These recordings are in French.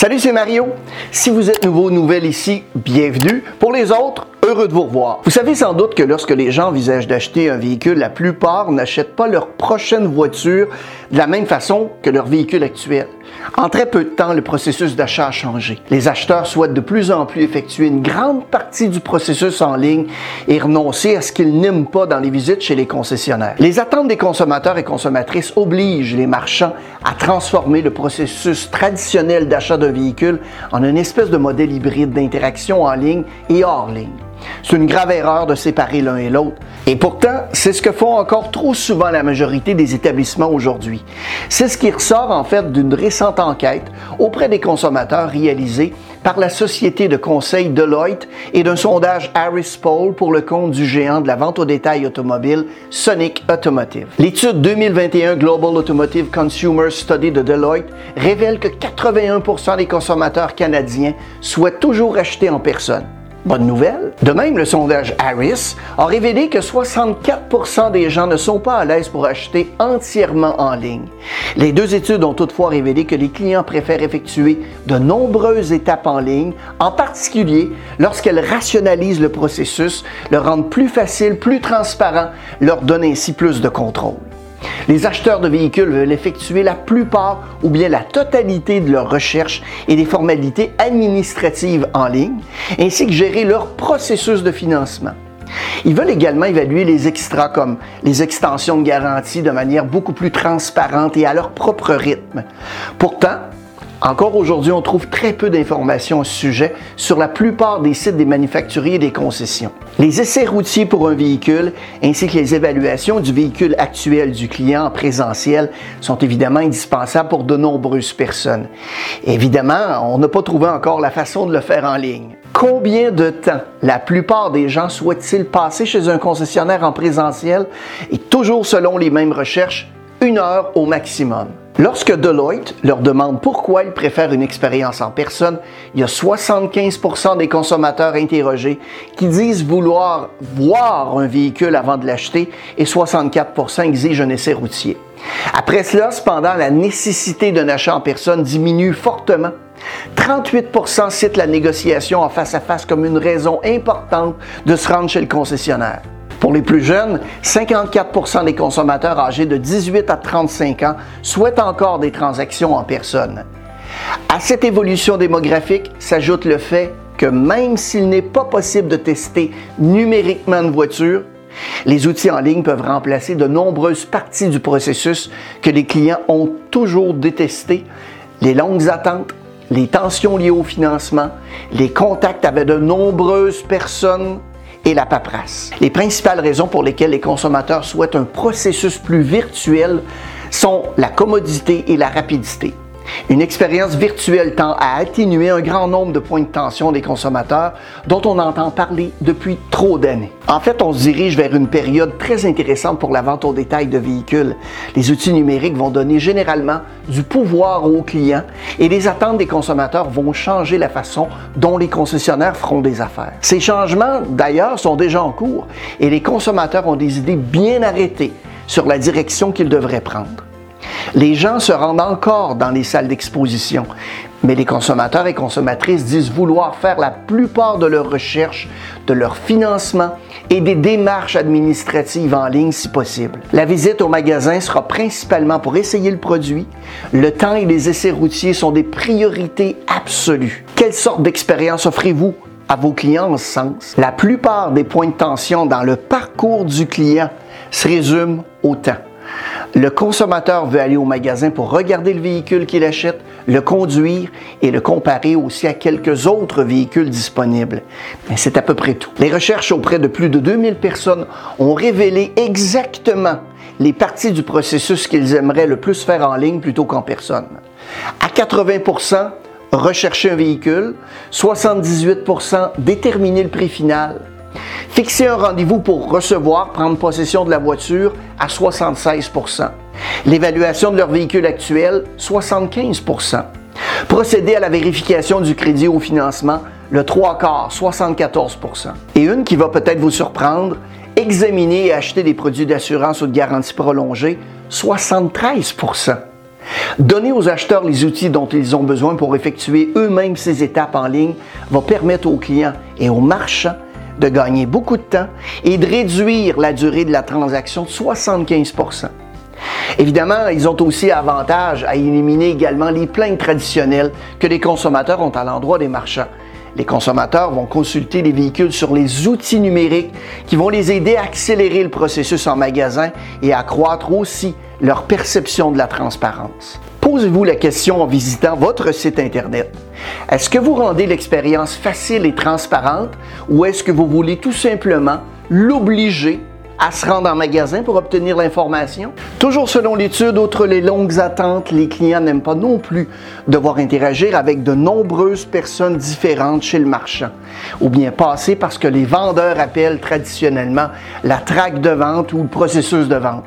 Salut, c'est Mario. Si vous êtes nouveau ou nouvelle ici, bienvenue. Pour les autres, heureux de vous revoir. Vous savez sans doute que lorsque les gens envisagent d'acheter un véhicule, la plupart n'achètent pas leur prochaine voiture de la même façon que leur véhicule actuel. En très peu de temps, le processus d'achat a changé. Les acheteurs souhaitent de plus en plus effectuer une grande partie du processus en ligne et renoncer à ce qu'ils n'aiment pas dans les visites chez les concessionnaires. Les attentes des consommateurs et consommatrices obligent les marchands à transformer le processus traditionnel d'achat d'un véhicule en une espèce de modèle hybride d'interaction en ligne et hors ligne. C'est une grave erreur de séparer l'un et l'autre. Et pourtant, c'est ce que font encore trop souvent la majorité des établissements aujourd'hui. C'est ce qui ressort en fait d'une récente enquête auprès des consommateurs réalisée par la société de conseil Deloitte et d'un sondage Harris Poll pour le compte du géant de la vente au détail automobile Sonic Automotive. L'étude 2021 Global Automotive Consumer Study de Deloitte révèle que 81% des consommateurs canadiens souhaitent toujours acheter en personne. Bonne nouvelle. De même, le sondage Harris a révélé que 64% des gens ne sont pas à l'aise pour acheter entièrement en ligne. Les deux études ont toutefois révélé que les clients préfèrent effectuer de nombreuses étapes en ligne, en particulier lorsqu'elles rationalisent le processus, le rendent plus facile, plus transparent, leur donnent ainsi plus de contrôle. Les acheteurs de véhicules veulent effectuer la plupart ou bien la totalité de leurs recherches et des formalités administratives en ligne, ainsi que gérer leur processus de financement. Ils veulent également évaluer les extras comme les extensions de garantie de manière beaucoup plus transparente et à leur propre rythme. Pourtant, encore aujourd'hui, on trouve très peu d'informations au sujet sur la plupart des sites des manufacturiers et des concessions. Les essais routiers pour un véhicule ainsi que les évaluations du véhicule actuel du client en présentiel sont évidemment indispensables pour de nombreuses personnes. Évidemment, on n'a pas trouvé encore la façon de le faire en ligne. Combien de temps la plupart des gens souhaitent-ils passer chez un concessionnaire en présentiel? Et toujours selon les mêmes recherches, une heure au maximum. Lorsque Deloitte leur demande pourquoi ils préfèrent une expérience en personne, il y a 75% des consommateurs interrogés qui disent vouloir voir un véhicule avant de l'acheter et 64% exigent un essai routier. Après cela, cependant, la nécessité d'un achat en personne diminue fortement. 38% citent la négociation en face à face comme une raison importante de se rendre chez le concessionnaire. Pour les plus jeunes, 54% des consommateurs âgés de 18 à 35 ans souhaitent encore des transactions en personne. À cette évolution démographique s'ajoute le fait que même s'il n'est pas possible de tester numériquement une voiture, les outils en ligne peuvent remplacer de nombreuses parties du processus que les clients ont toujours détesté, les longues attentes, les tensions liées au financement, les contacts avec de nombreuses personnes et la paperasse. Les principales raisons pour lesquelles les consommateurs souhaitent un processus plus virtuel sont la commodité et la rapidité. Une expérience virtuelle tend à atténuer un grand nombre de points de tension des consommateurs dont on entend parler depuis trop d'années. En fait, on se dirige vers une période très intéressante pour la vente au détail de véhicules. Les outils numériques vont donner généralement du pouvoir aux clients et les attentes des consommateurs vont changer la façon dont les concessionnaires feront des affaires. Ces changements, d'ailleurs, sont déjà en cours et les consommateurs ont des idées bien arrêtées sur la direction qu'ils devraient prendre. Les gens se rendent encore dans les salles d'exposition, mais les consommateurs et consommatrices disent vouloir faire la plupart de leurs recherches, de leur financement et des démarches administratives en ligne si possible. La visite au magasin sera principalement pour essayer le produit. Le temps et les essais routiers sont des priorités absolues. Quelle sorte d'expérience offrez-vous à vos clients en ce sens? La plupart des points de tension dans le parcours du client se résument au temps. Le consommateur veut aller au magasin pour regarder le véhicule qu'il achète, le conduire et le comparer aussi à quelques autres véhicules disponibles. C'est à peu près tout. Les recherches auprès de plus de 2000 personnes ont révélé exactement les parties du processus qu'ils aimeraient le plus faire en ligne plutôt qu'en personne. À 80% rechercher un véhicule, 78% déterminer le prix final, Fixer un rendez-vous pour recevoir, prendre possession de la voiture à 76% L'évaluation de leur véhicule actuel, 75% Procéder à la vérification du crédit au financement, le 3 quarts, 74% Et une qui va peut-être vous surprendre, examiner et acheter des produits d'assurance ou de garantie prolongée, 73% Donner aux acheteurs les outils dont ils ont besoin pour effectuer eux-mêmes ces étapes en ligne va permettre aux clients et aux marchands de gagner beaucoup de temps et de réduire la durée de la transaction de 75% Évidemment, ils ont aussi avantage à éliminer également les plaintes traditionnelles que les consommateurs ont à l'endroit des marchands. Les consommateurs vont consulter les véhicules sur les outils numériques qui vont les aider à accélérer le processus en magasin et à accroître aussi leur perception de la transparence. Posez-vous la question en visitant votre site Internet. Est-ce que vous rendez l'expérience facile et transparente ou est-ce que vous voulez tout simplement l'obliger à se rendre en magasin pour obtenir l'information. Toujours selon l'étude, outre les longues attentes, les clients n'aiment pas non plus devoir interagir avec de nombreuses personnes différentes chez le marchand, ou bien passer parce que les vendeurs appellent traditionnellement la traque de vente ou le processus de vente.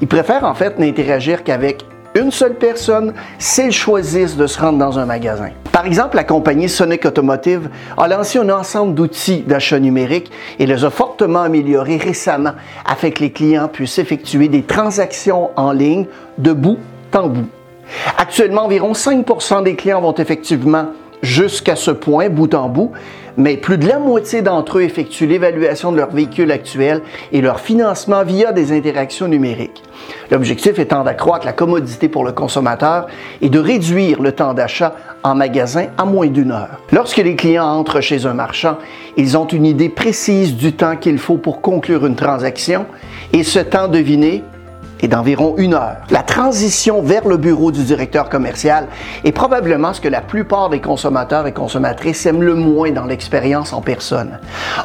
Ils préfèrent en fait n'interagir qu'avec une seule personne s'ils choisissent de se rendre dans un magasin. Par exemple, la compagnie Sonic Automotive a lancé un ensemble d'outils d'achat numérique et les a fortement améliorés récemment afin que les clients puissent effectuer des transactions en ligne de bout en bout. Actuellement, environ 5 des clients vont effectivement jusqu'à ce point, bout en bout, mais plus de la moitié d'entre eux effectuent l'évaluation de leur véhicule actuel et leur financement via des interactions numériques. L'objectif étant d'accroître la commodité pour le consommateur et de réduire le temps d'achat en magasin à moins d'une heure. Lorsque les clients entrent chez un marchand, ils ont une idée précise du temps qu'il faut pour conclure une transaction et ce temps deviné d'environ une heure. La transition vers le bureau du directeur commercial est probablement ce que la plupart des consommateurs et consommatrices aiment le moins dans l'expérience en personne.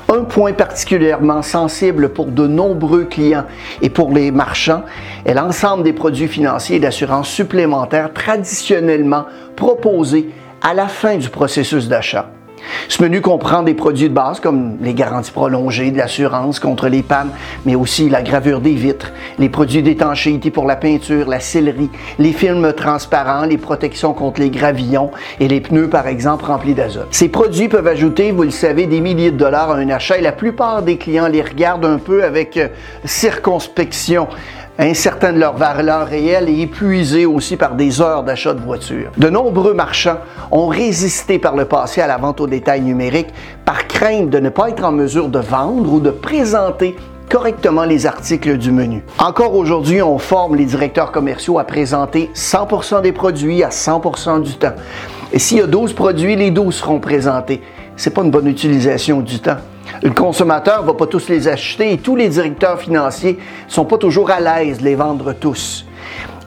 Un point particulièrement sensible pour de nombreux clients et pour les marchands est l'ensemble des produits financiers et d'assurance supplémentaires traditionnellement proposés à la fin du processus d'achat. Ce menu comprend des produits de base comme les garanties prolongées, de l'assurance contre les pannes, mais aussi la gravure des vitres, les produits d'étanchéité pour la peinture, la sellerie, les films transparents, les protections contre les gravillons et les pneus par exemple remplis d'azote. Ces produits peuvent ajouter, vous le savez, des milliers de dollars à un achat et la plupart des clients les regardent un peu avec euh, circonspection incertains de leur valeur réelle et épuisés aussi par des heures d'achat de voitures. De nombreux marchands ont résisté par le passé à la vente au détail numérique par crainte de ne pas être en mesure de vendre ou de présenter correctement les articles du menu. Encore aujourd'hui, on forme les directeurs commerciaux à présenter 100% des produits à 100% du temps. Et s'il y a 12 produits, les 12 seront présentés. C'est pas une bonne utilisation du temps. Le consommateur ne va pas tous les acheter et tous les directeurs financiers ne sont pas toujours à l'aise de les vendre tous.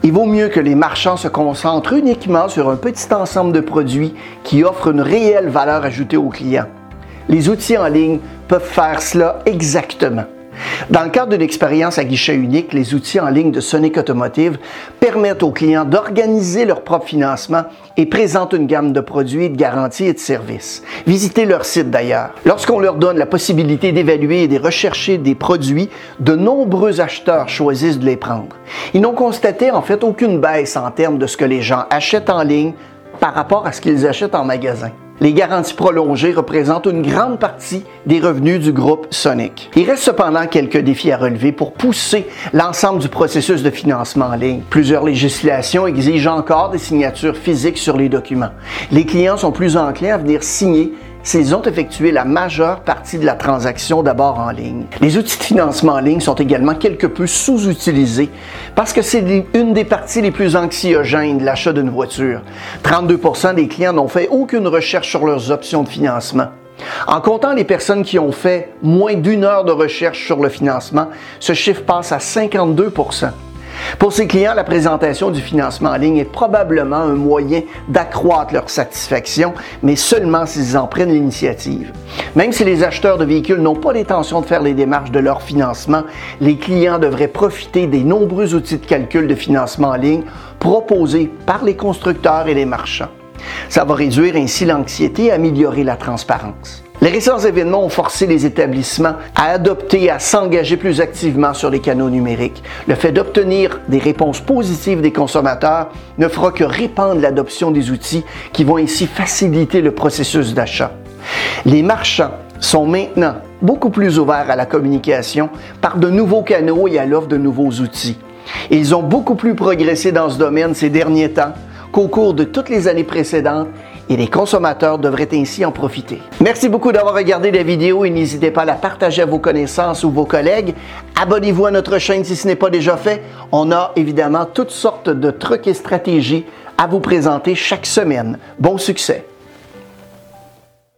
Il vaut mieux que les marchands se concentrent uniquement sur un petit ensemble de produits qui offrent une réelle valeur ajoutée aux clients. Les outils en ligne peuvent faire cela exactement. Dans le cadre d'une expérience à guichet unique, les outils en ligne de Sonic Automotive permettent aux clients d'organiser leur propre financement et présentent une gamme de produits, de garanties et de services. Visitez leur site d'ailleurs. Lorsqu'on leur donne la possibilité d'évaluer et de rechercher des produits, de nombreux acheteurs choisissent de les prendre. Ils n'ont constaté en fait aucune baisse en termes de ce que les gens achètent en ligne par rapport à ce qu'ils achètent en magasin. Les garanties prolongées représentent une grande partie des revenus du groupe Sonic. Il reste cependant quelques défis à relever pour pousser l'ensemble du processus de financement en ligne. Plusieurs législations exigent encore des signatures physiques sur les documents. Les clients sont plus enclins à venir signer s'ils ont effectué la majeure partie de la transaction d'abord en ligne. Les outils de financement en ligne sont également quelque peu sous-utilisés parce que c'est une des parties les plus anxiogènes de l'achat d'une voiture. 32% des clients n'ont fait aucune recherche sur leurs options de financement. En comptant les personnes qui ont fait moins d'une heure de recherche sur le financement, ce chiffre passe à 52 pour ces clients, la présentation du financement en ligne est probablement un moyen d'accroître leur satisfaction, mais seulement s'ils en prennent l'initiative. Même si les acheteurs de véhicules n'ont pas l'intention de faire les démarches de leur financement, les clients devraient profiter des nombreux outils de calcul de financement en ligne proposés par les constructeurs et les marchands. Ça va réduire ainsi l'anxiété et améliorer la transparence. Les récents événements ont forcé les établissements à adopter et à s'engager plus activement sur les canaux numériques. Le fait d'obtenir des réponses positives des consommateurs ne fera que répandre l'adoption des outils qui vont ainsi faciliter le processus d'achat. Les marchands sont maintenant beaucoup plus ouverts à la communication par de nouveaux canaux et à l'offre de nouveaux outils. Ils ont beaucoup plus progressé dans ce domaine ces derniers temps qu'au cours de toutes les années précédentes et les consommateurs devraient ainsi en profiter. Merci beaucoup d'avoir regardé la vidéo et n'hésitez pas à la partager à vos connaissances ou vos collègues. Abonnez-vous à notre chaîne si ce n'est pas déjà fait. On a évidemment toutes sortes de trucs et stratégies à vous présenter chaque semaine. Bon succès!